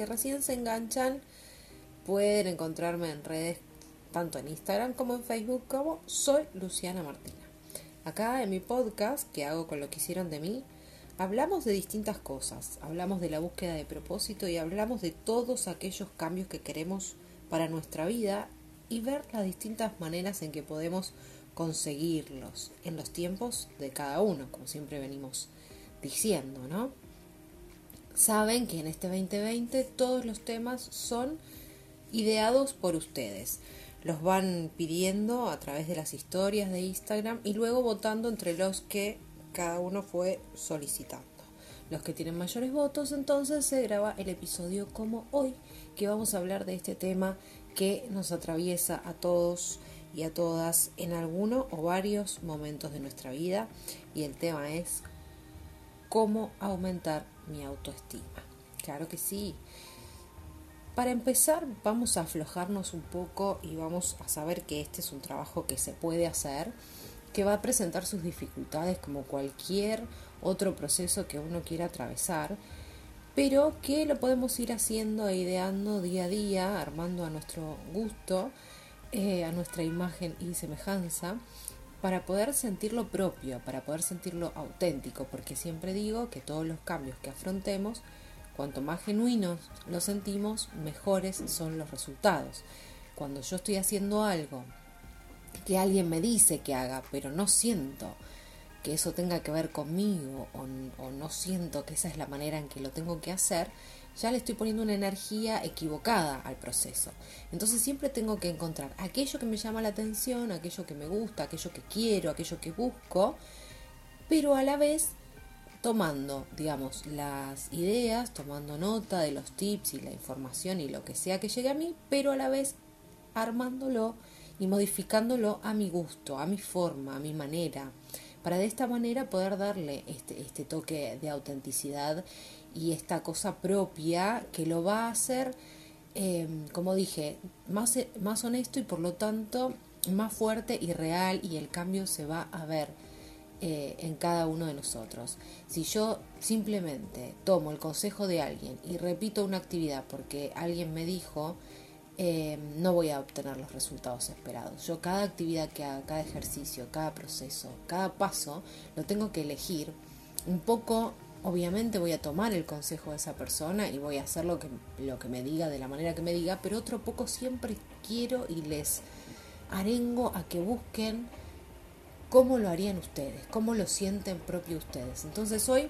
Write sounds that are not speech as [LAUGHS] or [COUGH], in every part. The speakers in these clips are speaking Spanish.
que recién se enganchan, pueden encontrarme en redes tanto en Instagram como en Facebook como soy Luciana Martina. Acá en mi podcast que hago con lo que hicieron de mí, hablamos de distintas cosas. Hablamos de la búsqueda de propósito y hablamos de todos aquellos cambios que queremos para nuestra vida y ver las distintas maneras en que podemos conseguirlos en los tiempos de cada uno, como siempre venimos diciendo, ¿no? Saben que en este 2020 todos los temas son ideados por ustedes. Los van pidiendo a través de las historias de Instagram y luego votando entre los que cada uno fue solicitando. Los que tienen mayores votos, entonces se graba el episodio como hoy, que vamos a hablar de este tema que nos atraviesa a todos y a todas en alguno o varios momentos de nuestra vida y el tema es cómo aumentar mi autoestima. Claro que sí. Para empezar vamos a aflojarnos un poco y vamos a saber que este es un trabajo que se puede hacer, que va a presentar sus dificultades como cualquier otro proceso que uno quiera atravesar pero que lo podemos ir haciendo e ideando día a día, armando a nuestro gusto, eh, a nuestra imagen y semejanza, para poder sentirlo propio, para poder sentirlo auténtico, porque siempre digo que todos los cambios que afrontemos, cuanto más genuinos los sentimos, mejores son los resultados. Cuando yo estoy haciendo algo que alguien me dice que haga, pero no siento, que eso tenga que ver conmigo o, no siento que esa es la manera en que lo tengo que hacer, ya le estoy poniendo una energía equivocada al proceso. Entonces siempre tengo que encontrar aquello que me llama la atención, aquello que me gusta, aquello que quiero, aquello que busco, pero a la vez tomando, digamos, las ideas, tomando nota de los tips y la información y lo que sea que llegue a mí, pero a la vez armándolo y modificándolo a mi gusto, a mi forma, a mi manera para de esta manera poder darle este, este toque de autenticidad y esta cosa propia que lo va a hacer, em, como dije, más, más honesto y por lo tanto más fuerte y real y el cambio se va a ver eh, en cada uno de nosotros. Si yo simplemente tomo el consejo de alguien y repito una actividad porque alguien me dijo, eh, no voy a obtener los resultados esperados. Yo cada actividad que haga, cada ejercicio, cada proceso, cada paso, lo tengo que elegir. Un poco, obviamente voy a tomar el consejo de esa persona y voy a hacer lo que, lo que me diga de la manera que me diga, pero otro poco siempre quiero y les arengo a que busquen cómo lo harían ustedes, cómo lo sienten propio ustedes. Entonces hoy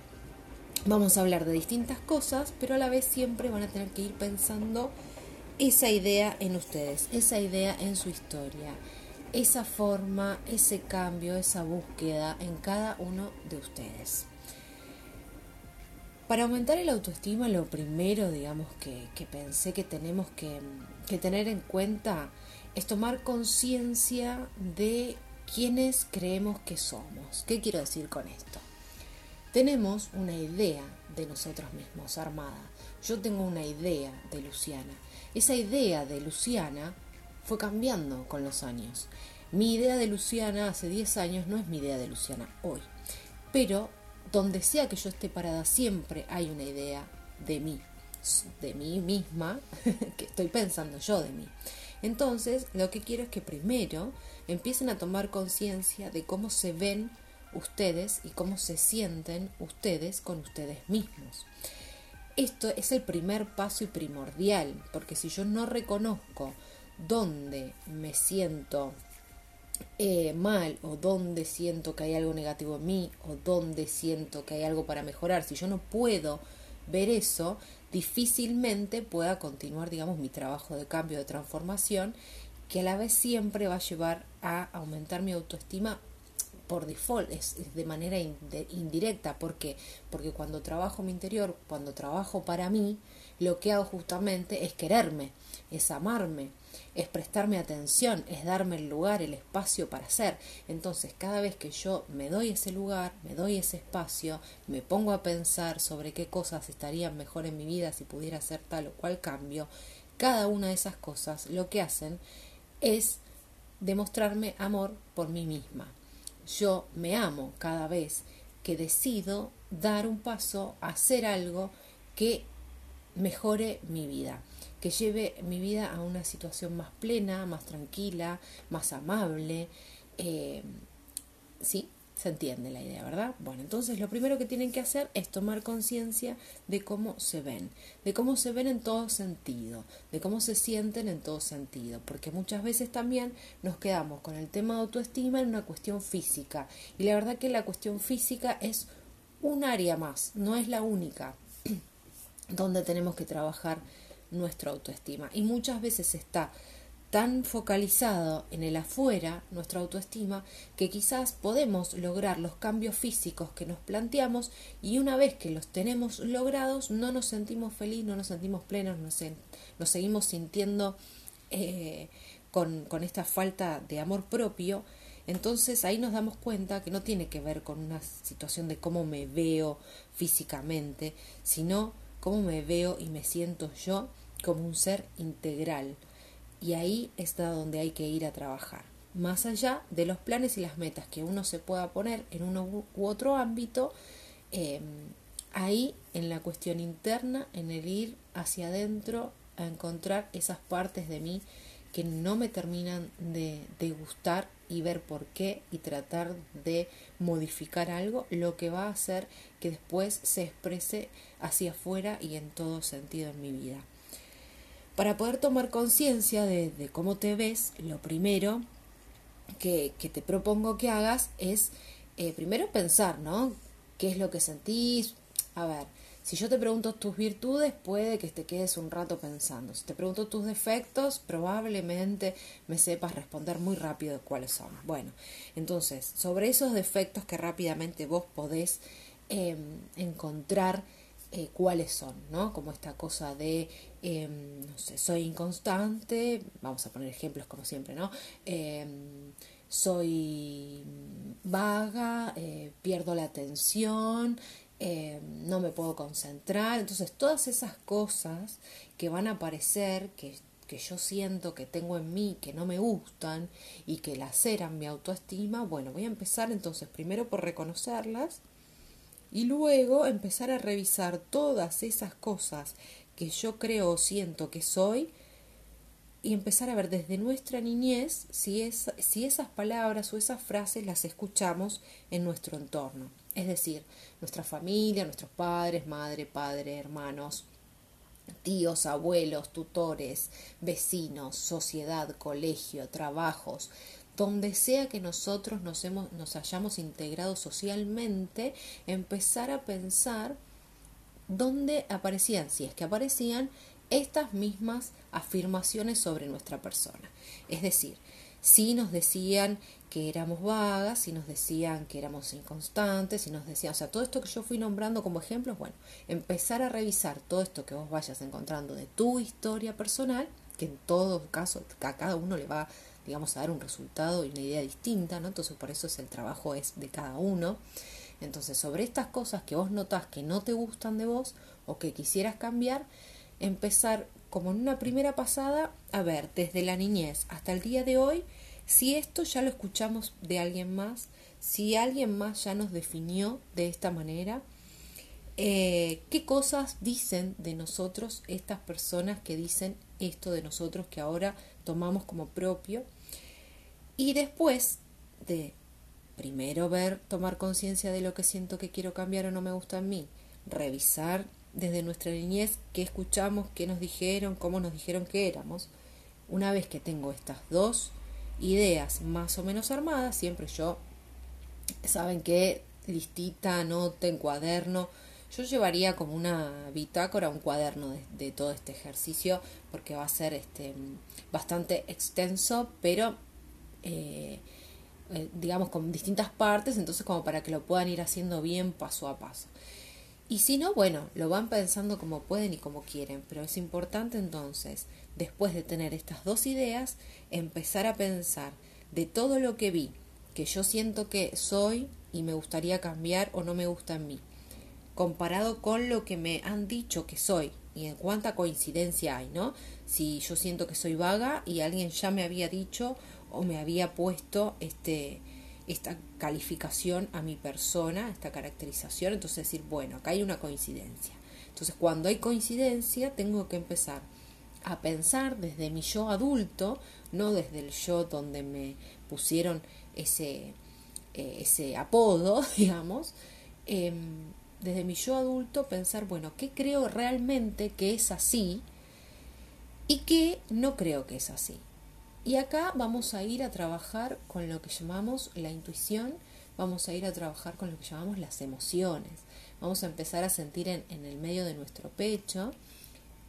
vamos a hablar de distintas cosas, pero a la vez siempre van a tener que ir pensando esa idea en ustedes, esa idea en su historia, esa forma, ese cambio, esa búsqueda en cada uno de ustedes. Para aumentar el autoestima, lo primero, digamos, que, pensé que tenemos que, tener en cuenta es tomar conciencia de quiénes creemos que somos. ¿Qué quiero decir con esto? Tenemos una idea de nosotros mismos armada. Yo tengo una idea de Luciana esa idea de Luciana fue cambiando con los años. Mi idea de Luciana hace 10 años no es mi idea de Luciana hoy. Pero donde sea que yo esté parada siempre hay una idea de mí, de mí misma, [LAUGHS] que estoy pensando yo de mí. Entonces, lo que quiero es que primero empiecen a tomar conciencia de cómo se ven ustedes y cómo se sienten ustedes con ustedes mismos. Esto es el primer paso y primordial, porque si yo no reconozco dónde me siento eh, mal o dónde siento que hay algo negativo en mí o dónde siento que hay algo para mejorar, si yo no puedo ver eso, difícilmente pueda continuar, digamos, mi trabajo de cambio, de transformación, que a la vez siempre va a llevar a aumentar mi autoestima por default, es, de manera indirecta. ¿Por qué? Porque cuando trabajo mi interior, cuando trabajo para mí, lo que hago justamente es quererme, es amarme, es prestarme atención, es darme el lugar, el espacio para ser. Entonces, cada vez que yo me doy ese lugar, me doy ese espacio, me pongo a pensar sobre qué cosas estarían mejor en mi vida si pudiera hacer tal o cual cambio, cada una de esas cosas lo que hacen es demostrarme amor por mí misma. Yo me amo cada vez que decido dar un paso, hacer algo que mejore mi vida, que lleve mi vida a una situación más plena, más tranquila, más amable. Eh, ¿Sí? Se entiende la idea, ¿verdad? Bueno, entonces lo primero que tienen que hacer es tomar conciencia de cómo se ven, de cómo se ven en todo sentido, de cómo se sienten en todo sentido, porque muchas veces también nos quedamos con el tema de autoestima en una cuestión física, y la verdad que la cuestión física es un área más, no es la única [CLEARS THROAT] donde tenemos que trabajar nuestra autoestima, y muchas veces está tan focalizado en el afuera, nuestra autoestima, que quizás podemos lograr los cambios físicos que nos planteamos y una vez que los tenemos logrados no nos sentimos felices, no nos sentimos plenos, nos, nos seguimos sintiendo eh, con, con esta falta de amor propio. Entonces ahí nos damos cuenta que no tiene que ver con una situación de cómo me veo físicamente, sino cómo me veo y me siento yo como un ser integral y ahí está donde hay que ir a trabajar. Más allá de los planes y las metas que uno se pueda poner en uno u otro ámbito, em, ahí en la cuestión interna, en el ir hacia adentro a encontrar esas partes de mí que no me terminan de, de, gustar y ver por qué y tratar de modificar algo, lo que va a hacer que después se exprese hacia afuera y en todo sentido en mi vida. Para poder tomar conciencia de, cómo te ves, lo primero que, te propongo que hagas es eh, primero pensar, ¿no? ¿Qué es lo que sentís? A ver, si yo te pregunto tus virtudes, puede que te quedes un rato pensando. Si te pregunto tus defectos, probablemente me sepas responder muy rápido de cuáles son. Bueno, entonces, sobre esos defectos que rápidamente vos podés em, encontrar eh, cuáles son, ¿no? Como esta cosa de, em, no sé, soy inconstante, vamos a poner ejemplos como siempre, ¿no? Em, soy vaga, eh, pierdo la atención, em, no me puedo concentrar, entonces todas esas cosas que van a aparecer, que, que yo siento que tengo en mí, que no me gustan y que laceran mi autoestima, bueno, voy a empezar entonces primero por reconocerlas, y luego empezar a revisar todas esas cosas que yo creo o siento que soy y empezar a ver desde nuestra niñez si, es, si esas palabras o esas frases las escuchamos en nuestro entorno. Es decir, nuestra familia, nuestros padres, madre, padre, hermanos, tíos, abuelos, tutores, vecinos, sociedad, colegio, trabajos, donde sea que nosotros nos, hemos, nos hayamos integrado socialmente, empezar a pensar dónde aparecían, si es que aparecían, estas mismas afirmaciones sobre nuestra persona. Es decir, si nos decían que éramos vagas, si nos decían que éramos inconstantes, si nos decían, o sea, todo esto que yo fui nombrando como ejemplos, bueno, empezar a revisar todo esto que vos vayas encontrando de tu historia personal, que en todo caso a cada uno le va digamos, a dar un resultado y una idea distinta, ¿no? Entonces por eso es el trabajo es de cada uno. Entonces sobre estas cosas que vos notás que no te gustan de vos o que quisieras cambiar, empezar como en una primera pasada a ver desde la niñez hasta el día de hoy si esto ya lo escuchamos de alguien más, si alguien más ya nos definió de esta manera, eh, qué cosas dicen de nosotros estas personas que dicen esto de nosotros que ahora tomamos como propio. Y después de primero ver, tomar conciencia de lo que siento que quiero cambiar o no me gusta en mí, revisar desde nuestra niñez qué escuchamos, qué nos dijeron, cómo nos dijeron que éramos. Una vez que tengo estas dos ideas más o menos armadas, siempre yo, saben que listita, nota, en cuaderno, yo llevaría como una bitácora, un cuaderno de, todo este ejercicio, porque va a ser este, bastante extenso, pero eh, eh, digamos con distintas partes, entonces como para que lo puedan ir haciendo bien paso a paso. Y si no, bueno, lo van pensando como pueden y como quieren, pero es importante entonces, después de tener estas dos ideas, empezar a pensar de todo lo que vi, que yo siento que soy y me gustaría cambiar o no me gusta en mí comparado con lo que me han dicho que soy y en cuánta coincidencia hay, ¿no? Si yo siento que soy vaga y alguien ya me había dicho o me había puesto este, esta calificación a mi persona, esta caracterización. Entonces decir, bueno, acá hay una coincidencia. Entonces cuando hay coincidencia tengo que empezar a pensar desde mi yo adulto, no desde el yo donde me pusieron ese, eh, apodo, [LAUGHS] digamos, em, desde mi yo adulto pensar, bueno, ¿qué creo realmente que es así y qué no creo que es así? Y acá vamos a ir a trabajar con lo que llamamos la intuición, vamos a ir a trabajar con lo que llamamos las emociones, vamos a empezar a sentir en, en el medio de nuestro pecho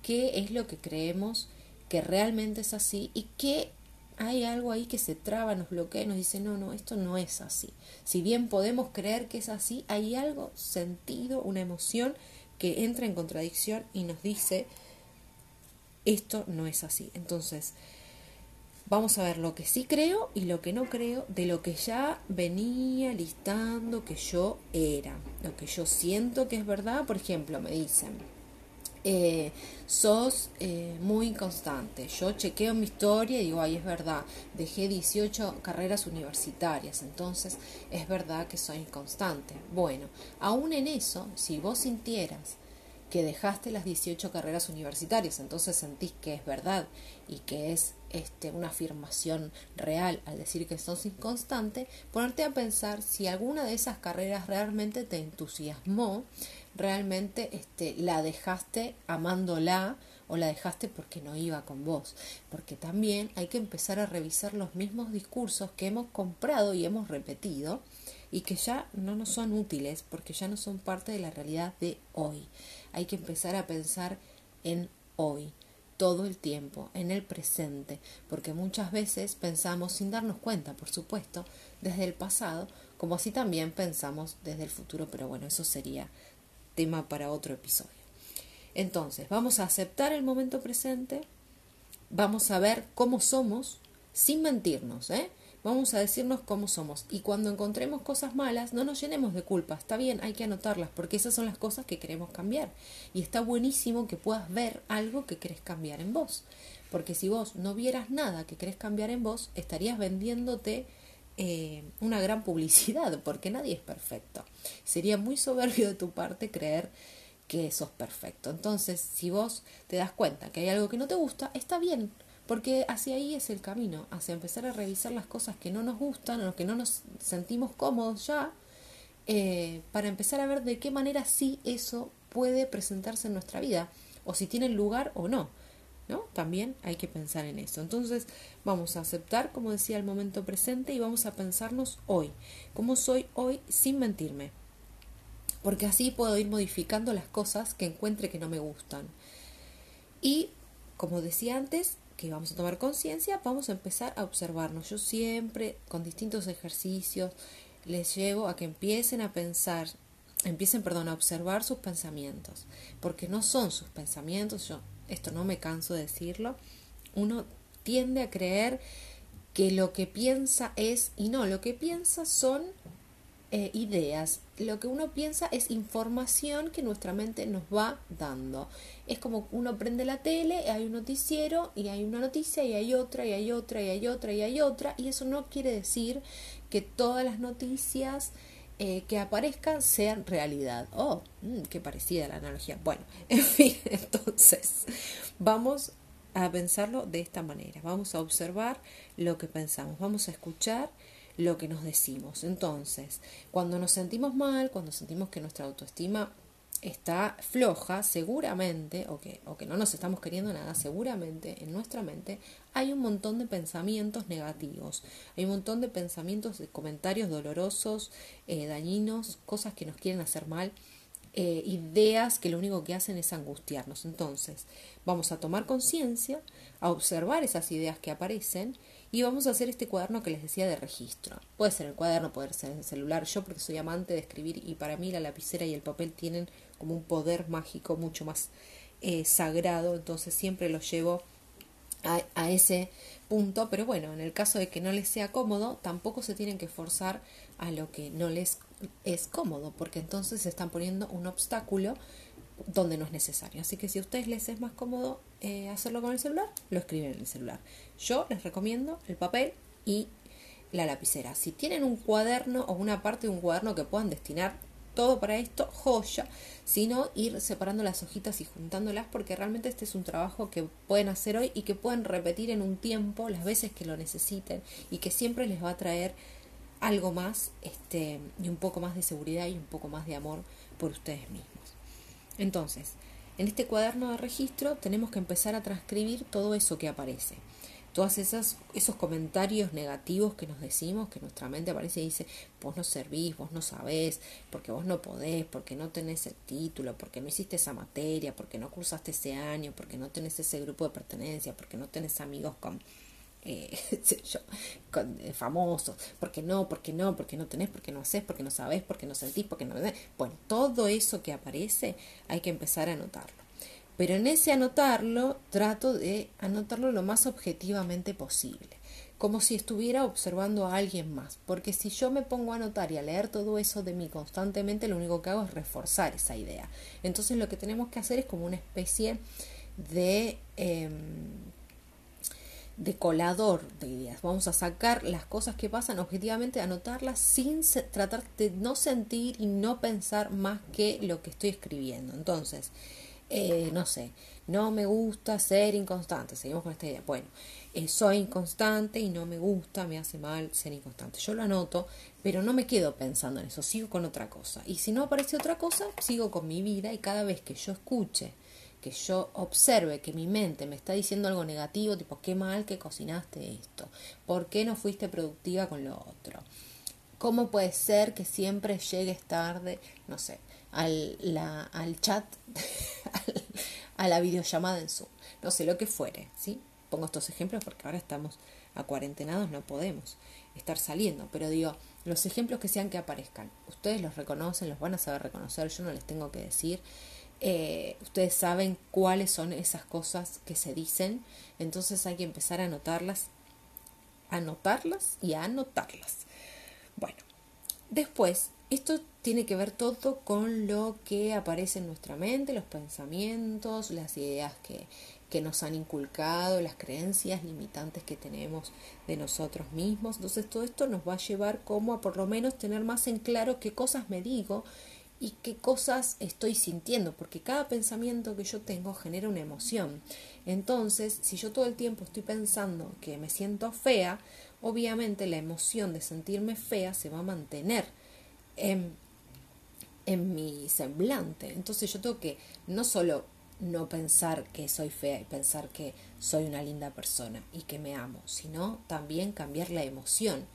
qué es lo que creemos que realmente es así y qué hay algo ahí que se traba, nos bloquea y nos dice, no, no, esto no es así. Si bien podemos creer que es así, hay algo, sentido, una emoción que entra en contradicción y nos dice, esto no es así. Entonces, vamos a ver lo que sí creo y lo que no creo de lo que ya venía listando que yo era, lo que yo siento que es verdad. Por ejemplo, me dicen, eh, sos eh, muy constante. Yo chequeo mi historia y digo, ay, es verdad, dejé 18 carreras universitarias, entonces es verdad que soy constante. Bueno, aún en eso, si vos sintieras que dejaste las 18 carreras universitarias, entonces sentís que es verdad y que es este, una afirmación real al decir que sos inconstante, ponerte a pensar si alguna de esas carreras realmente te entusiasmó realmente este, la dejaste amándola o la dejaste porque no iba con vos. Porque también hay que empezar a revisar los mismos discursos que hemos comprado y hemos repetido y que ya no nos son útiles porque ya no son parte de la realidad de hoy. Hay que empezar a pensar en hoy todo el tiempo, en el presente, porque muchas veces pensamos sin darnos cuenta, por supuesto, desde el pasado, como así también pensamos desde el futuro, pero bueno, eso sería tema para otro episodio. Entonces, vamos a aceptar el momento presente, vamos a ver cómo somos sin mentirnos, ¿eh? Vamos a decirnos cómo somos. Y cuando encontremos cosas malas, no nos llenemos de culpa. Está bien, hay que anotarlas, porque esas son las cosas que queremos cambiar. Y está buenísimo que puedas ver algo que querés cambiar en vos. Porque si vos no vieras nada que querés cambiar en vos, estarías vendiéndote eh, una gran publicidad, porque nadie es perfecto. Sería muy soberbio de tu parte creer que sos perfecto. Entonces, si vos te das cuenta que hay algo que no te gusta, está bien, porque hacia ahí es el camino, hacia empezar a revisar las cosas que no nos gustan, o que no nos sentimos cómodos ya, eh, para empezar a ver de qué manera sí eso puede presentarse en nuestra vida, o si tiene lugar o no. ¿no? También hay que pensar en eso. Entonces vamos a aceptar, como decía, el momento presente y vamos a pensarnos hoy, cómo soy hoy sin mentirme. Porque así puedo ir modificando las cosas que encuentre que no me gustan. Y, como decía antes, que vamos a tomar conciencia, vamos a empezar a observarnos. Yo siempre, con distintos ejercicios, les llevo a que empiecen a pensar, empiecen, perdón, a observar sus pensamientos, porque no son sus pensamientos, yo esto no me canso de decirlo, uno tiende a creer que lo que piensa es, y no, lo que piensa son eh, ideas, lo que uno piensa es información que nuestra mente nos va dando. Es como uno prende la tele, hay un noticiero y hay una noticia y hay otra y hay otra y hay otra y hay otra, y eso no quiere decir que todas las noticias eh, que aparezcan sean realidad. Oh, mm, qué parecida la analogía. Bueno, [LAUGHS] en fin, entonces vamos a pensarlo de esta manera. Vamos a observar lo que pensamos, vamos a escuchar lo que nos decimos. Entonces, cuando nos sentimos mal, cuando sentimos que nuestra autoestima está floja, seguramente, o que, o que no nos estamos queriendo nada, seguramente en nuestra mente hay un montón de pensamientos negativos, hay un montón de pensamientos, de comentarios dolorosos, eh, dañinos, cosas que nos quieren hacer mal, eh, ideas que lo único que hacen es angustiarnos. Entonces, vamos a tomar conciencia, a observar esas ideas que aparecen y vamos a hacer este cuaderno que les decía de registro. Puede ser el cuaderno, puede ser el celular. Yo porque soy amante de escribir y para mí la lapicera y el papel tienen como un poder mágico mucho más eh, sagrado, entonces siempre lo llevo a, a, ese punto, pero bueno, en el caso de que no les sea cómodo, tampoco se tienen que forzar a lo que no les es cómodo, porque entonces se están poniendo un obstáculo donde no es necesario. Así que si a ustedes les es más cómodo eh, hacerlo con el celular, lo escriben en el celular. Yo les recomiendo el papel y la lapicera. Si tienen un cuaderno o una parte de un cuaderno que puedan destinar todo para esto, joya, sino ir separando las hojitas y juntándolas porque realmente este es un trabajo que pueden hacer hoy y que pueden repetir en un tiempo las veces que lo necesiten y que siempre les va a traer algo más este, y un poco más de seguridad y un poco más de amor por ustedes mismos. Entonces, en este cuaderno de registro tenemos que empezar a transcribir todo eso que aparece. Todos esos comentarios negativos que nos decimos, que nuestra mente aparece y dice, vos no servís, vos no sabés, porque vos no podés, porque no tenés el título, porque no hiciste esa materia, porque no cursaste ese año, porque no tenés ese grupo de pertenencia, porque no tenés amigos con, eh, [LAUGHS] yo, con eh, famosos, porque no, porque no, porque no tenés, porque no haces, porque no sabés, porque no sentís, porque no... Bueno, todo eso que aparece hay que empezar a anotarlo. Pero en ese anotarlo, trato de anotarlo lo más objetivamente posible, como si estuviera observando a alguien más, porque si yo me pongo a anotar y a leer todo eso de mí constantemente, lo único que hago es reforzar esa idea. Entonces lo que tenemos que hacer es como una especie de... Em, de colador de ideas. Vamos a sacar las cosas que pasan objetivamente, anotarlas sin tratar de no sentir y no pensar más que lo que estoy escribiendo. Entonces, eh, no sé, no me gusta ser inconstante, seguimos con esta idea. Bueno, eh, soy inconstante y no me gusta, me hace mal ser inconstante. Yo lo anoto, pero no me quedo pensando en eso, sigo con otra cosa. Y si no aparece otra cosa, sigo con mi vida y cada vez que yo escuche, que yo observe que mi mente me está diciendo algo negativo, tipo, qué mal que cocinaste esto, ¿por qué no fuiste productiva con lo otro? ¿Cómo puede ser que siempre llegues tarde? No sé, al, la, al chat, [LAUGHS] a la videollamada en Zoom, no sé lo que fuere, ¿sí? Pongo estos ejemplos porque ahora estamos a cuarentenados, no podemos estar saliendo, pero digo, los ejemplos que sean que aparezcan, ustedes los reconocen, los van a saber reconocer, yo no les tengo que decir, eh, ustedes saben cuáles son esas cosas que se dicen, entonces hay que empezar a anotarlas, anotarlas y a anotarlas. Bueno, después esto tiene que ver todo con lo que aparece en nuestra mente, los pensamientos, las ideas que, que nos han inculcado, las creencias limitantes que tenemos de nosotros mismos. Entonces todo esto nos va a llevar como a por lo menos tener más en claro qué cosas me digo y qué cosas estoy sintiendo, porque cada pensamiento que yo tengo genera una emoción. Entonces, si yo todo el tiempo estoy pensando que me siento fea, obviamente la emoción de sentirme fea se va a mantener en, mi semblante. Entonces yo tengo que no solo no pensar que soy fea y pensar que soy una linda persona y que me amo, sino también cambiar la emoción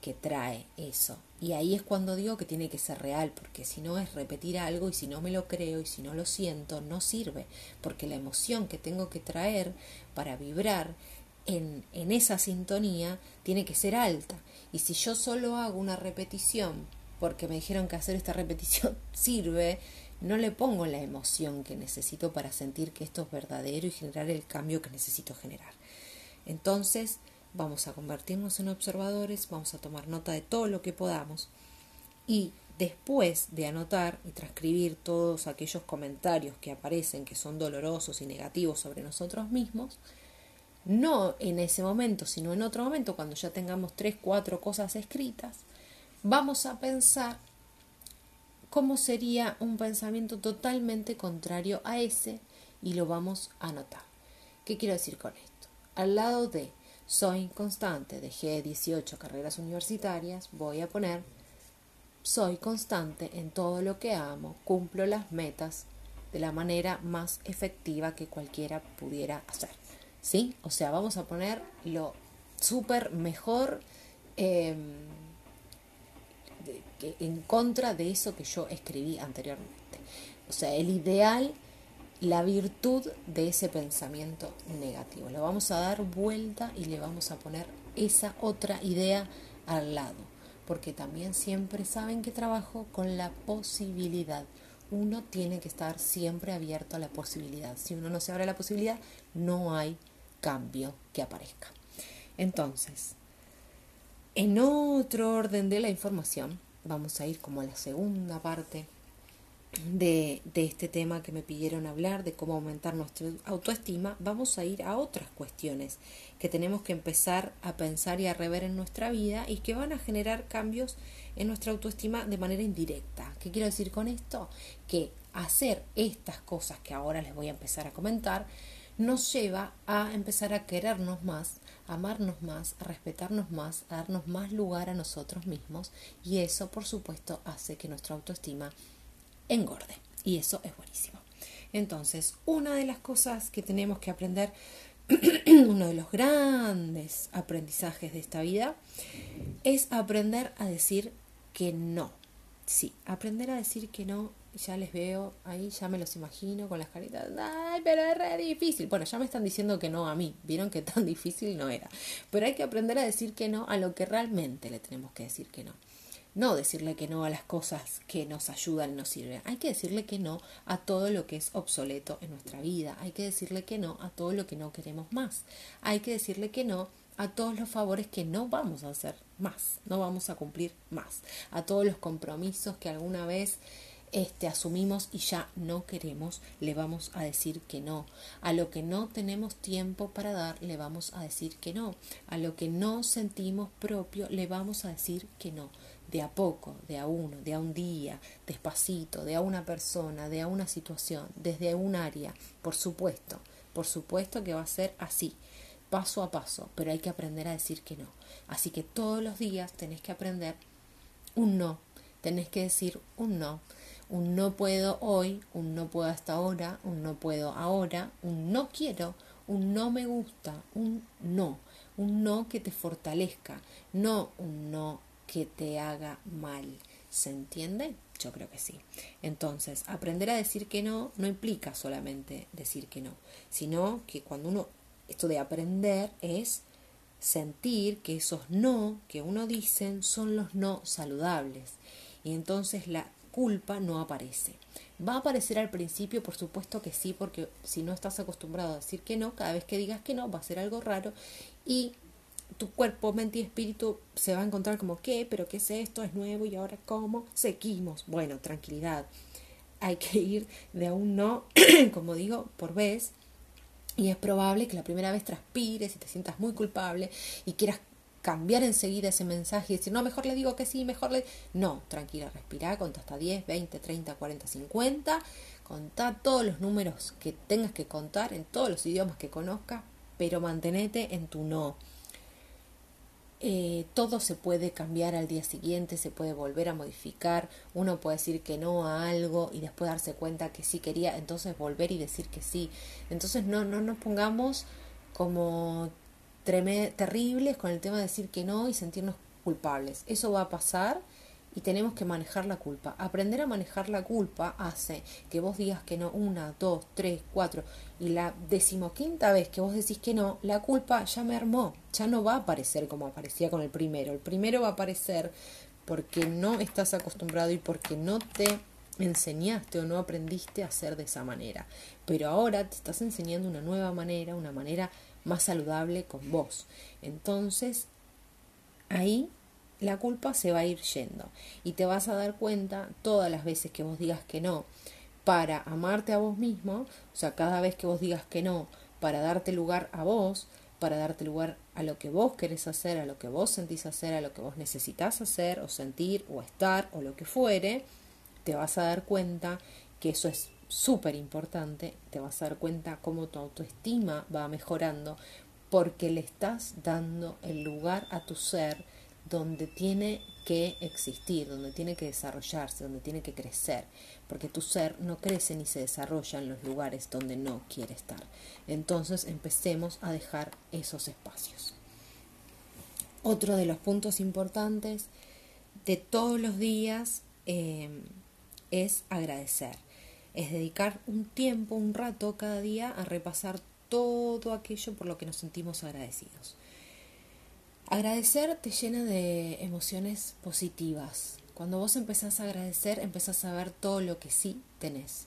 que trae eso. Y ahí es cuando digo que tiene que ser real, porque si no es repetir algo y si no me lo creo y si no lo siento, no sirve, porque la emoción que tengo que traer para vibrar en, en esa sintonía tiene que ser alta. Y si yo solo hago una repetición porque me dijeron que hacer esta [LAUGHS] repetición sirve, no le pongo la emoción que necesito para sentir que esto es verdadero y generar el cambio que necesito generar. Entonces, vamos a convertirnos en observadores, vamos a tomar nota de todo lo que podamos y después de anotar y transcribir todos aquellos comentarios que aparecen que son dolorosos y negativos sobre nosotros mismos, no en ese momento, sino en otro momento, cuando ya tengamos tres, cuatro cosas escritas, vamos a pensar cómo sería un pensamiento totalmente contrario a ese y lo vamos a anotar. ¿Qué quiero decir con esto? Al lado de soy constante, dejé 18 carreras universitarias, voy a poner soy constante en todo lo que amo, cumplo las metas de la manera más efectiva que cualquiera pudiera hacer. ¿Sí? O sea, vamos a poner lo súper mejor. Em, en contra de eso que yo escribí anteriormente. O sea, el ideal, la virtud de ese pensamiento negativo. Le vamos a dar vuelta y le vamos a poner esa otra idea al lado. Porque también siempre saben que trabajo con la posibilidad. Uno tiene que estar siempre abierto a la posibilidad. Si uno no se abre a la posibilidad, no hay cambio que aparezca. Entonces, en otro orden de la información, vamos a ir como a la segunda parte de, este tema que me pidieron hablar, de cómo aumentar nuestra autoestima, vamos a ir a otras cuestiones que tenemos que empezar a pensar y a rever en nuestra vida y que van a generar cambios en nuestra autoestima de manera indirecta. ¿Qué quiero decir con esto? Que hacer estas cosas que ahora les voy a empezar a comentar nos lleva a empezar a querernos más, a amarnos más, a respetarnos más, a darnos más lugar a nosotros mismos y eso por supuesto hace que nuestra autoestima engorde y eso es buenísimo. Entonces, una de las cosas que tenemos que aprender, [CLEARS THROAT] uno de los grandes aprendizajes de esta vida, es aprender a decir que no. Sí, aprender a decir que no ya les veo ahí, ya me los imagino con las caritas, ay, pero es re difícil. Bueno, ya me están diciendo que no a mí, vieron que tan [LAUGHS] difícil no era. Pero hay que aprender a decir que no a lo que realmente le tenemos que decir que no. No decirle que no a las cosas que nos ayudan y nos sirven. Hay que decirle que no a todo lo que es obsoleto en nuestra vida. Hay que decirle que no a todo lo que no queremos más. Hay que decirle que no a todos los favores que no vamos a hacer más, no vamos a cumplir más. A todos los compromisos que alguna vez este, asumimos y ya no queremos, le vamos a decir que no. A lo que no tenemos tiempo para dar, le vamos a decir que no. A lo que no sentimos propio, le vamos a decir que no. De a poco, de a uno, de a un día, despacito, de a una persona, de a una situación, desde un área. Por supuesto, por supuesto que va a ser así, paso a paso, pero hay que aprender a decir que no. Así que todos los días tenés que aprender un no, tenés que decir un no un no puedo hoy, un no puedo hasta ahora, un no puedo ahora, un no quiero, un no me gusta, un no, un no que te fortalezca, no un no que te haga mal. ¿Se entiende? Yo creo que sí. Entonces, aprender a decir que no no implica solamente decir que no, sino que cuando uno, esto de aprender es sentir que esos no que uno dice son los no saludables. Y entonces la culpa no aparece. ¿Va a aparecer al principio? Por supuesto que sí, porque si no estás acostumbrado a decir que no, cada vez que digas que no va a ser algo raro y tu cuerpo, mente y espíritu se va a encontrar como ¿qué? ¿Pero qué es esto? ¿Es nuevo? ¿Y ahora cómo? Seguimos. Bueno, tranquilidad. Hay que ir de a un no, [CLEARS THROAT] como digo, por vez. Y es probable que la primera vez transpires y te sientas muy culpable y quieras cambiar enseguida ese mensaje y decir, no, mejor le digo que sí, mejor le... No, tranquila, respira, conta hasta 10, 20, 30, 40, 50, contá todos los números que tengas que contar en todos los idiomas que conozcas, pero mantenete en tu no. Eh, todo se puede cambiar al día siguiente, se puede volver a modificar, uno puede decir que no a algo y después darse cuenta que sí quería, entonces volver y decir que sí. Entonces no, no nos pongamos como terribles con el tema de decir que no y sentirnos culpables. Eso va a pasar y tenemos que manejar la culpa. Aprender a manejar la culpa hace que vos digas que no una, dos, tres, cuatro y la decimoquinta vez que vos decís que no, la culpa ya me armó, ya no va a aparecer como aparecía con el primero. El primero va a aparecer porque no estás acostumbrado y porque no te enseñaste o no aprendiste a hacer de esa manera. Pero ahora te estás enseñando una nueva manera, una manera más saludable con vos. Entonces, ahí la culpa se va a ir yendo. Y te vas a dar cuenta todas las veces que vos digas que no para amarte a vos mismo, o sea, cada vez que vos digas que no para darte lugar a vos, para darte lugar a lo que vos querés hacer, a lo que vos sentís hacer, a lo que vos necesitas hacer o sentir o estar o lo que fuere, te vas a dar cuenta que eso es súper importante, te vas a dar cuenta cómo tu autoestima va mejorando porque le estás dando el lugar a tu ser donde tiene que existir, donde tiene que desarrollarse, donde tiene que crecer, porque tu ser no crece ni se desarrolla en los lugares donde no quiere estar. Entonces empecemos a dejar esos espacios. Otro de los puntos importantes de todos los días eh, es agradecer es dedicar un tiempo, un rato cada día a repasar todo aquello por lo que nos sentimos agradecidos. Agradecer te llena de emociones positivas. Cuando vos empezás a agradecer, empezás a ver todo lo que sí tenés,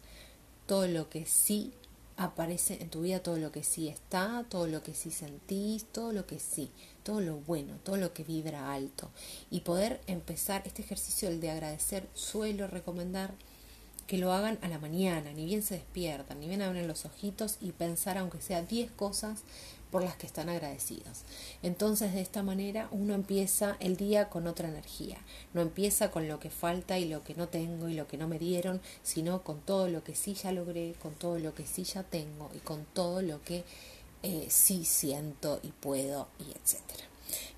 todo lo que sí aparece en tu vida, todo lo que sí está, todo lo que sí sentís, todo lo que sí, todo lo bueno, todo lo que vibra alto. Y poder empezar este ejercicio, el de agradecer, suelo recomendar que lo hagan a la mañana, ni bien se despiertan, ni bien abren los ojitos y pensar aunque sea 10 cosas por las que están agradecidos. Entonces de esta manera uno empieza el día con otra energía, no empieza con lo que falta y lo que no tengo y lo que no me dieron, sino con todo lo que sí ya logré, con todo lo que sí ya tengo y con todo lo que eh, sí siento y puedo y etcétera.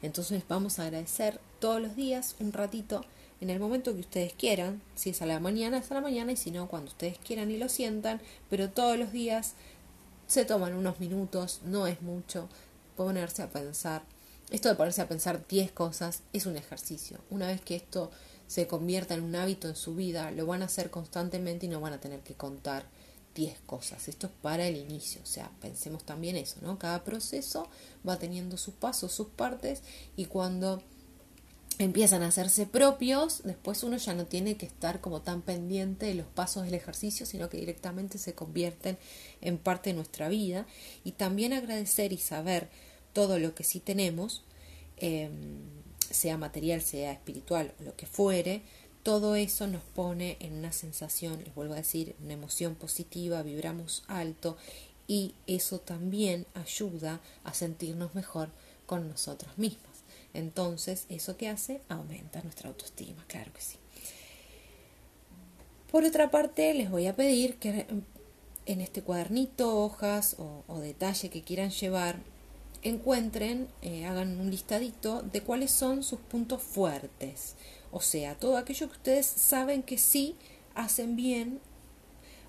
Entonces vamos a agradecer todos los días un ratito en el momento que ustedes quieran, si es a la mañana, es a la mañana y si no, cuando ustedes quieran y lo sientan, pero todos los días se toman unos minutos, no es mucho, ponerse a pensar. Esto de ponerse a pensar 10 cosas es un ejercicio. Una vez que esto se convierta en un hábito en su vida, lo van a hacer constantemente y no van a tener que contar 10 cosas. Esto es para el inicio, o sea, pensemos también eso, ¿no? Cada proceso va teniendo sus pasos, sus partes y cuando empiezan a hacerse propios, después uno ya no tiene que estar como tan pendiente de los pasos del ejercicio, sino que directamente se convierten en parte de nuestra vida. Y también agradecer y saber todo lo que sí tenemos, em, sea material, sea espiritual, lo que fuere, todo eso nos pone en una sensación, les vuelvo a decir, una emoción positiva, vibramos alto y eso también ayuda a sentirnos mejor con nosotros mismos. Entonces, ¿eso que hace? Aumenta nuestra autoestima, claro que sí. Por otra parte, les voy a pedir que en este cuadernito, hojas o, detalle que quieran llevar, encuentren, eh, hagan un listadito de cuáles son sus puntos fuertes. O sea, todo aquello que ustedes saben que sí hacen bien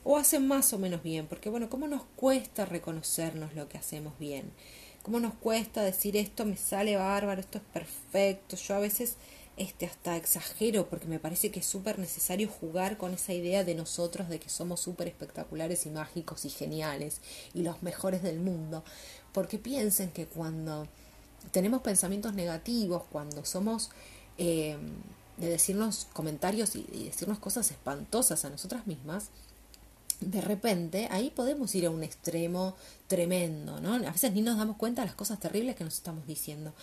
o hacen más o menos bien. Porque bueno, ¿cómo nos cuesta reconocernos lo que hacemos bien? Cómo nos cuesta decir esto me sale bárbaro, esto es perfecto. Yo a veces este, hasta exagero porque me parece que es súper necesario jugar con esa idea de nosotros de que somos súper espectaculares y mágicos y geniales y los mejores del mundo. Porque piensen que cuando tenemos pensamientos negativos, cuando somos eh, de decirnos comentarios y decirnos cosas espantosas a nosotras mismas, de repente ahí podemos ir a un extremo tremendo, ¿no? A veces ni nos damos cuenta de las cosas terribles que nos estamos diciendo.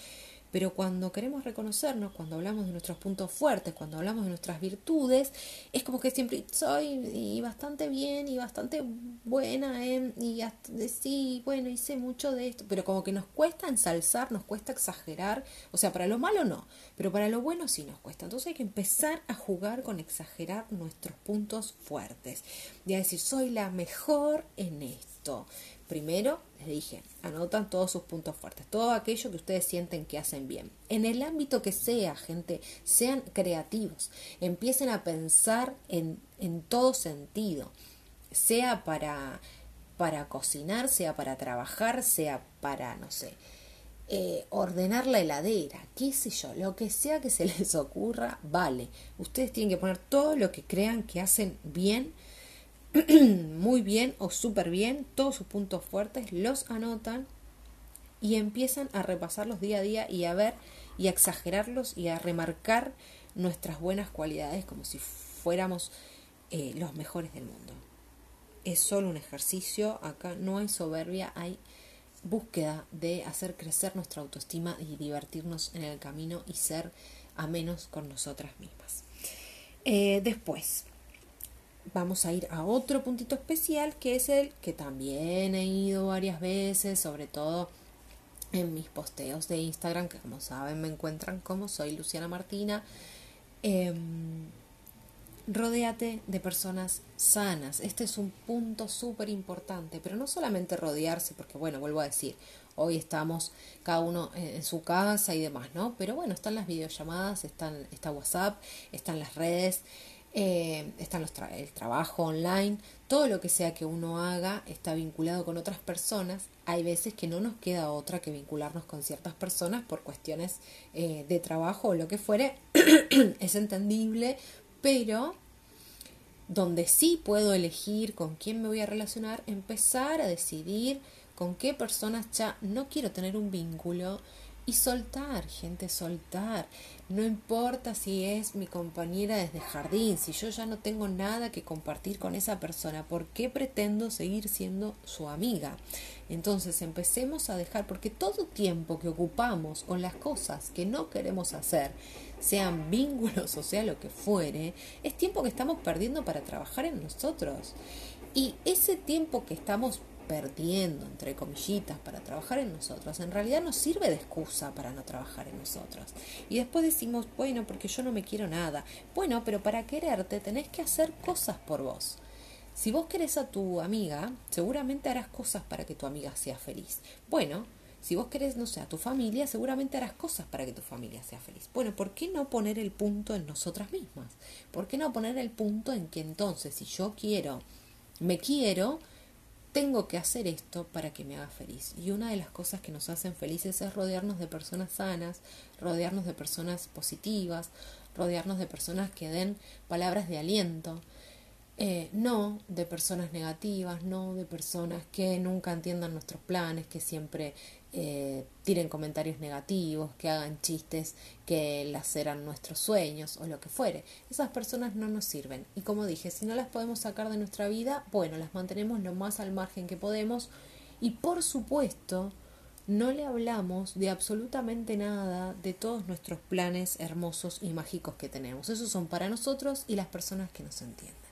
Pero cuando queremos reconocernos, cuando hablamos de nuestros puntos fuertes, cuando hablamos de nuestras virtudes, es como que siempre soy bastante bien y bastante buena en, y sí, bueno, hice mucho de esto, pero como que nos cuesta ensalzar, nos cuesta exagerar, o sea, para lo malo no, pero para lo bueno sí nos cuesta. Entonces hay que empezar a jugar con exagerar nuestros puntos fuertes. Y a decir, soy la mejor en esto Primero, les dije, anotan todos sus puntos fuertes, todo aquello que ustedes sienten que hacen bien. En el ámbito que sea, gente, sean creativos, empiecen a pensar en, en todo sentido, sea para, para cocinar, sea para trabajar, sea para, no sé, eh, ordenar la heladera, qué sé yo, lo que sea que se [LAUGHS] les ocurra, vale. Ustedes tienen que poner todo lo que crean que hacen bien [CLEARS THROAT] muy bien o súper bien, todos sus puntos fuertes, los anotan y empiezan a repasarlos día a día y a ver y a exagerarlos y a remarcar nuestras buenas cualidades como si fuéramos eh, los mejores del mundo. Es solo un ejercicio, acá no hay soberbia, hay búsqueda de hacer crecer nuestra autoestima y divertirnos en el camino y ser a menos con nosotras mismas. Eh, después, vamos a ir a otro puntito especial que es el que también he ido varias veces, sobre todo en mis posteos de Instagram, que como saben me encuentran como soy Luciana Martina. Eh, rodéate de personas sanas. Este es un punto súper importante, pero no solamente rodearse, porque bueno, vuelvo a decir, hoy estamos cada uno en su casa y demás, ¿no? Pero bueno, están las videollamadas, están, está WhatsApp, están las redes, eh, están los el trabajo online, todo lo que sea que uno haga está vinculado con otras personas. Hay veces que no nos queda otra que vincularnos con ciertas personas por cuestiones eh, de trabajo o lo que fuere. [CLEARS THROAT] es entendible, pero donde sí puedo elegir con quién me voy a relacionar, empezar a decidir con qué personas ya no quiero tener un vínculo Y soltar, gente, soltar. No importa si es mi compañera desde jardín, si yo ya no tengo nada que compartir con esa persona, ¿por qué pretendo seguir siendo su amiga? Entonces empecemos a dejar, porque todo tiempo que ocupamos con las cosas que no queremos hacer, sean vínculos o sea lo que fuere, es tiempo que estamos perdiendo para trabajar en nosotros. Y ese tiempo que estamos perdiendo, entre comillitas, para trabajar en nosotros, en realidad nos sirve de excusa para no trabajar en nosotros. Y después decimos, bueno, porque yo no me quiero nada. Bueno, pero para quererte tenés que hacer cosas por vos. Si vos querés a tu amiga, seguramente harás cosas para que tu amiga sea feliz. Bueno, si vos querés, no sé, a tu familia, seguramente harás cosas para que tu familia sea feliz. Bueno, ¿por qué no poner el punto en nosotras mismas? ¿Por qué no poner el punto en que entonces, si yo quiero, me quiero, tengo que hacer esto para que me haga feliz. Y una de las cosas que nos hacen felices es rodearnos de personas sanas, rodearnos de personas positivas, rodearnos de personas que den palabras de aliento, eh, no de personas negativas, no de personas que nunca entiendan nuestros planes, que siempre eh, tiren comentarios negativos, que hagan chistes que laceran nuestros sueños o lo que fuere. Esas personas no nos sirven. Y como dije, si no las podemos sacar de nuestra vida, bueno, las mantenemos lo más al margen que podemos. Y por supuesto, no le hablamos de absolutamente nada de todos nuestros planes hermosos y mágicos que tenemos. Esos son para nosotros y las personas que nos entienden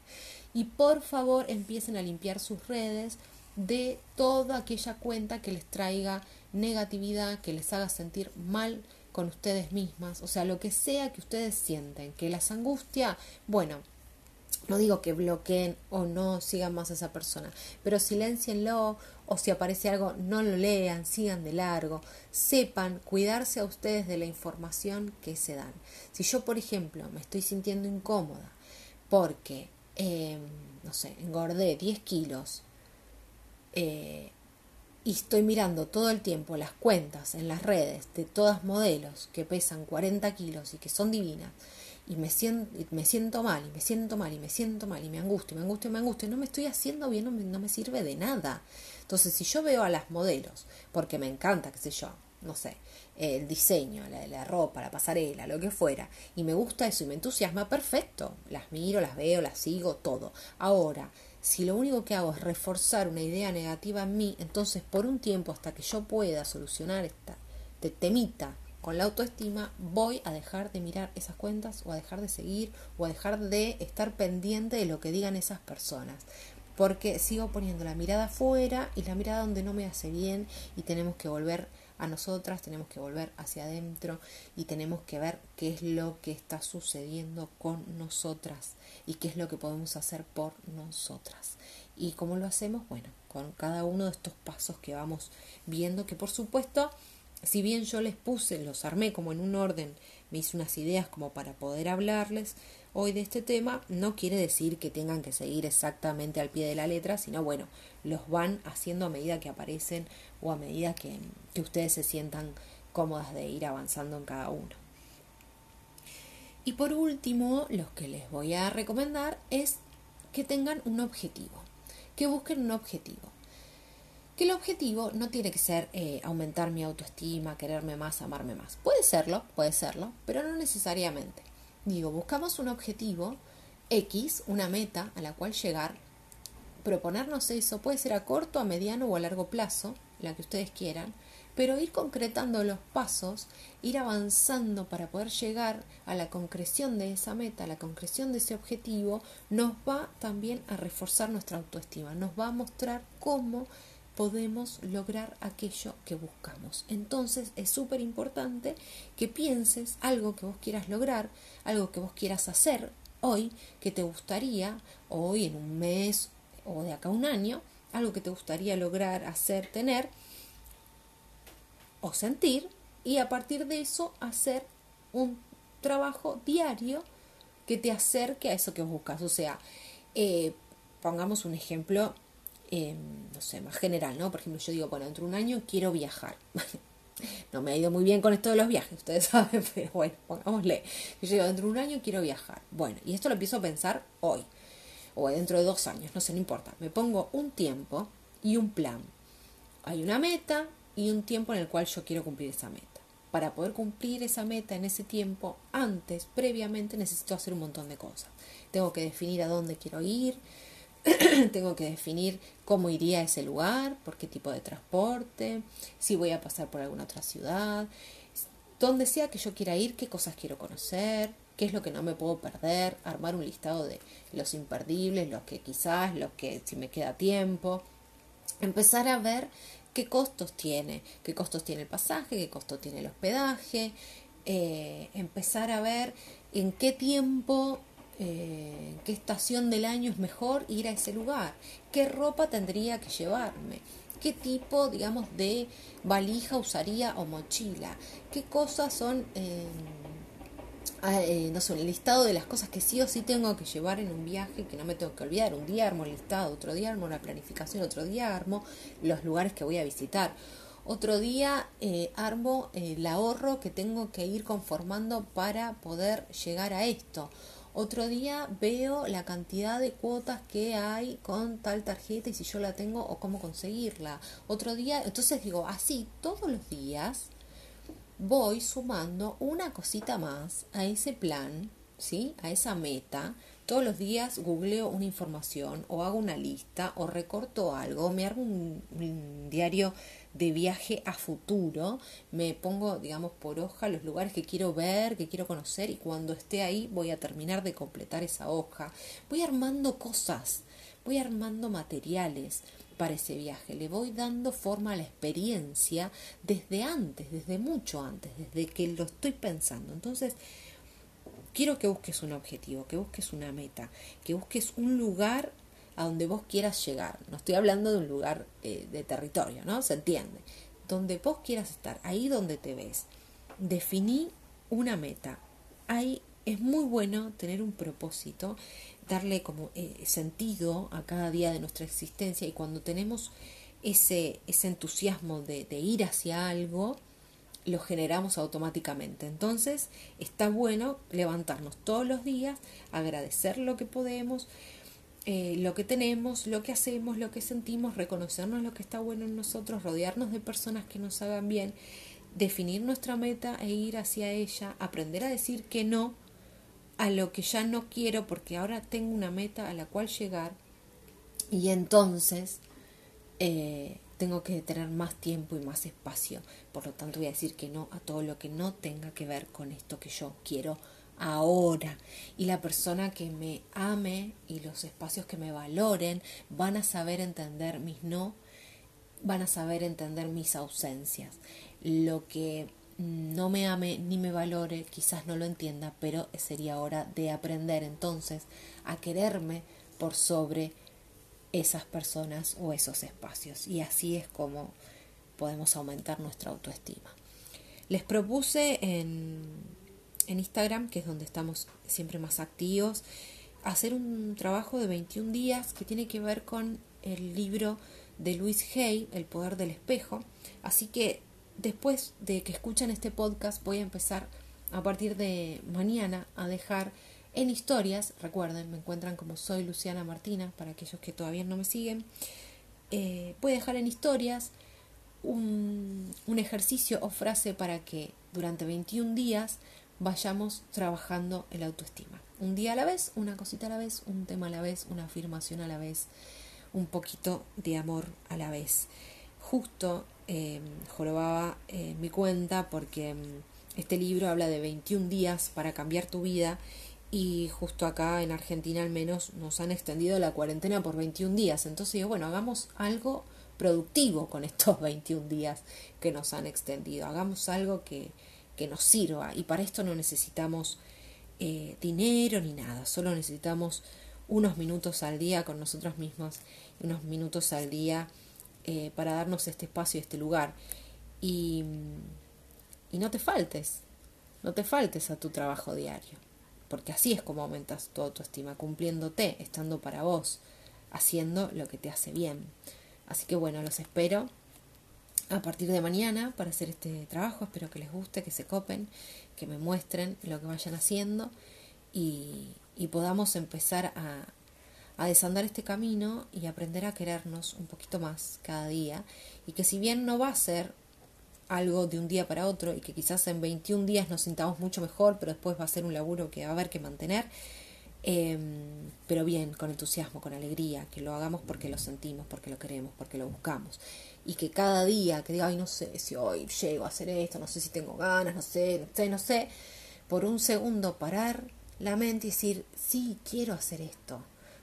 y por favor empiecen a limpiar sus redes de toda aquella cuenta que les traiga negatividad, que les haga sentir mal con ustedes mismas, o sea, lo que sea que ustedes sienten, que las angustia, bueno, no digo que bloqueen o no sigan más a esa persona, pero silencienlo o si aparece algo, no lo lean, sigan de largo, sepan cuidarse a ustedes de la información que se dan. Si yo, por ejemplo, me estoy sintiendo incómoda porque Em, no sé, engordé 10 kilos eh, y estoy mirando todo el tiempo las cuentas en las redes de todas modelos que pesan 40 kilos y que son divinas y me siento, me siento mal y me siento mal y me siento mal y me angustio, me angustio, me angustio, no me estoy haciendo bien, no me, no me sirve de nada. Entonces, si yo veo a las modelos, porque me encanta, qué sé yo, no sé, el diseño, la ropa, la pasarela, lo que fuera, y me gusta eso y me entusiasma, perfecto, las miro, las veo, las sigo, todo. Ahora, si lo único que hago es reforzar una idea negativa en mí, entonces por un tiempo hasta que yo pueda solucionar esta temita con la autoestima, voy a dejar de mirar esas cuentas o a dejar de seguir o a dejar de estar pendiente de lo que digan esas personas. Porque sigo poniendo la mirada afuera y la mirada donde no me hace bien y tenemos que volver a nosotras, tenemos que volver hacia adentro y tenemos que ver qué es lo que está sucediendo con nosotras y qué es lo que podemos hacer por nosotras. ¿Y cómo lo hacemos? Bueno, con cada uno de estos pasos que vamos viendo, que por supuesto, si bien yo les puse, los armé como en un orden, me hice unas ideas como para poder hablarles, hoy de este tema no quiere decir que tengan que seguir exactamente al pie de la letra, sino bueno, los van haciendo a medida que aparecen o a medida que, ustedes se sientan cómodas de ir avanzando en cada uno. Y por último, lo que les voy a recomendar es que tengan un objetivo, que busquen un objetivo. Que el objetivo no tiene que ser eh, aumentar mi autoestima, quererme más, amarme más. Puede serlo, puede serlo, pero no necesariamente. Digo, buscamos un objetivo X, una meta a la cual llegar, proponernos eso, puede ser a corto, a mediano o a largo plazo, la que ustedes quieran, pero ir concretando los pasos, ir avanzando para poder llegar a la concreción de esa meta, a la concreción de ese objetivo, nos va también a reforzar nuestra autoestima, nos va a mostrar cómo podemos lograr aquello que buscamos. Entonces es súper importante que pienses algo que vos quieras lograr, algo que vos quieras hacer hoy, que te gustaría, hoy en un mes o de acá a un año, algo que te gustaría lograr, hacer, tener o sentir, y a partir de eso hacer un trabajo diario que te acerque a eso que buscas. O sea, eh, pongamos un ejemplo Em, no sé, más general, ¿no? Por ejemplo, yo digo, bueno, dentro de un año quiero viajar. [LAUGHS] no me ha ido muy bien con esto de los viajes, ustedes [LAUGHS] saben, pero bueno, pongámosle. Yo digo, dentro de un año quiero viajar. Bueno, y esto lo empiezo a pensar hoy, o dentro de dos años, no sé, no importa. Me pongo un tiempo y un plan. Hay una meta y un tiempo en el cual yo quiero cumplir esa meta. para poder cumplir esa meta en ese tiempo, antes, previamente, necesito hacer un montón de cosas. Tengo que definir a dónde quiero ir, [CLEARS THROAT] tengo que definir cómo iría a ese lugar, por qué tipo de transporte, si voy a pasar por alguna otra ciudad, donde sea que yo quiera ir, qué cosas quiero conocer, qué es lo que no me puedo perder, armar un listado de los imperdibles, los que quizás, los que si me queda tiempo, empezar a ver qué costos tiene, qué costos tiene el pasaje, qué costo tiene el hospedaje, eh, empezar a ver en qué tiempo, eh, qué estación del año es mejor ir a ese lugar, qué ropa tendría que llevarme, qué tipo, digamos, de valija usaría o mochila, qué cosas son... Eh, Eh, no sé, el listado de las cosas que sí o sí tengo que llevar en un viaje, que no me tengo que olvidar. Un día armo el listado, otro día armo la planificación, otro día armo los lugares que voy a visitar. Otro día eh, armo eh, el ahorro que tengo que ir conformando para poder llegar a esto. Otro día veo la cantidad de cuotas que hay con tal tarjeta y si yo la tengo o cómo conseguirla. Otro día, entonces digo, así todos los días voy sumando una cosita más a ese plan, ¿sí? A esa meta. Todos los días googleo una información o hago una lista o recorto algo, me hago un, diario de viaje a futuro, me pongo, digamos, por hoja los lugares que quiero ver, que quiero conocer y cuando esté ahí voy a terminar de completar esa hoja. Voy armando cosas, voy armando materiales para ese viaje, le voy dando forma a la experiencia desde antes, desde mucho antes, desde que lo estoy pensando. Entonces, quiero que busques un objetivo, que busques una meta, que busques un lugar a donde vos quieras llegar. No estoy hablando de un lugar eh, de territorio, ¿no? Se entiende. Donde vos quieras estar, ahí donde te ves. Definí una meta. Ahí es muy bueno tener un propósito darle como eh, sentido a cada día de nuestra existencia y cuando tenemos ese, ese entusiasmo de, ir hacia algo, lo generamos automáticamente. Entonces está bueno levantarnos todos los días, agradecer lo que podemos, eh, lo que tenemos, lo que hacemos, lo que sentimos, reconocernos lo que está bueno en nosotros, rodearnos de personas que nos hagan bien, definir nuestra meta e ir hacia ella, aprender a decir que no a lo que ya no quiero porque ahora tengo una meta a la cual llegar y entonces eh, tengo que tener más tiempo y más espacio. Por lo tanto voy a decir que no a todo lo que no tenga que ver con esto que yo quiero ahora. Y la persona que me ame y los espacios que me valoren van a saber entender mis no, van a saber entender mis ausencias. Lo que no me ame ni me valore, quizás no lo entienda, pero sería hora de aprender entonces a quererme por sobre esas personas o esos espacios. Y así es como podemos aumentar nuestra autoestima. Les propuse en, en Instagram, que es donde estamos siempre más activos, hacer un trabajo de 21 días que tiene que ver con el libro de Luis Hay, El poder del espejo. Así que después de que escuchen este podcast voy a empezar a partir de mañana a dejar en historias, recuerden, me encuentran como soy Luciana Martina, para aquellos que todavía no me siguen, eh, voy a dejar en historias un, un ejercicio o frase para que durante 21 días vayamos trabajando el autoestima. Un día a la vez, una cosita a la vez, un tema a la vez, una afirmación a la vez, un poquito de amor a la vez. Justo eh, jorobaba mi cuenta porque mm, este libro habla de 21 días para cambiar tu vida y justo acá en Argentina al menos nos han extendido la cuarentena por 21 días. Entonces digo, bueno, hagamos algo productivo con [LAUGHS] estos 21 días que nos han extendido. Hagamos algo que, que nos sirva y para esto no necesitamos eh, dinero ni nada, solo necesitamos unos minutos al día con nosotros mismos, unos minutos al día eh, para darnos este espacio y este lugar. Y, y no te faltes, no te faltes a tu trabajo diario, porque así es como aumentas tu autoestima, cumpliéndote, estando para vos, haciendo lo que te hace bien. Así que bueno, los espero a partir de mañana para hacer este trabajo. Espero que les guste, que se copen, que me muestren lo que vayan haciendo y, y podamos empezar a, a desandar este camino y aprender a querernos un poquito más cada día y que si bien no va a ser algo de un día para otro y que quizás en 21 días nos sintamos mucho mejor, pero después va a ser un laburo que va a haber que mantener. Em, pero bien, con entusiasmo, con alegría, que lo hagamos porque lo sentimos, porque lo queremos, porque lo buscamos. Y que cada día, que diga, ay, no sé si hoy llego a hacer esto, no sé si tengo ganas, no sé, no sé, no sé, por un segundo parar la mente y decir, sí, quiero hacer esto,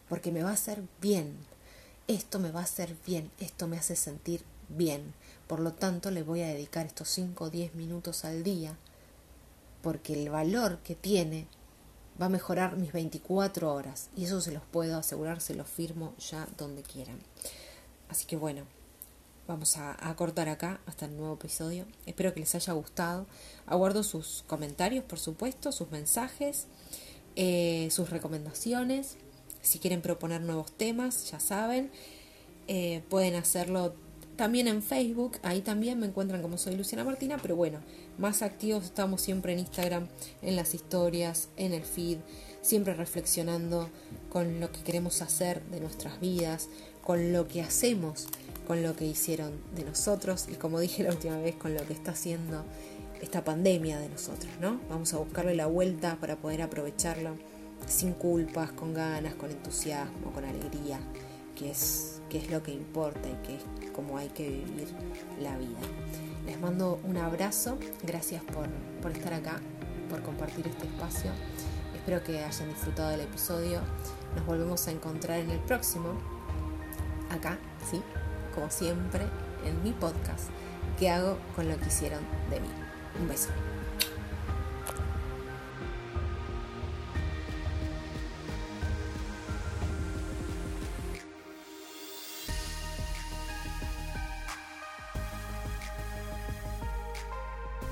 porque me va a hacer bien, esto me va a hacer bien, esto me hace sentir bien. Por lo tanto, le voy a dedicar estos 5 o 10 minutos al día, porque el valor que tiene va a mejorar mis 24 horas. Y eso se los puedo asegurar, se los firmo ya donde quieran. Así que bueno, vamos a, cortar acá hasta el nuevo episodio. Espero que les haya gustado. Aguardo sus comentarios, por supuesto, sus mensajes, eh, sus recomendaciones. Si quieren proponer nuevos temas, ya saben, eh, pueden hacerlo también en Facebook, ahí también me encuentran como soy Luciana Martina, pero bueno, más activos estamos siempre en Instagram, en las historias, en el feed, siempre reflexionando con lo que queremos hacer de nuestras vidas, con lo que hacemos, con lo que hicieron de nosotros y como dije la última vez, con lo que está haciendo esta pandemia de nosotros, ¿no? Vamos a buscarle la vuelta para poder aprovecharlo sin culpas, con ganas, con entusiasmo, con alegría, que es, que es lo que importa y que es como hay que vivir la vida. Les mando un abrazo, gracias por, por estar acá, por compartir este espacio. Espero que hayan disfrutado del episodio. Nos volvemos a encontrar en el próximo, acá, sí, como siempre, en mi podcast, que hago con lo que hicieron de mí. Un beso.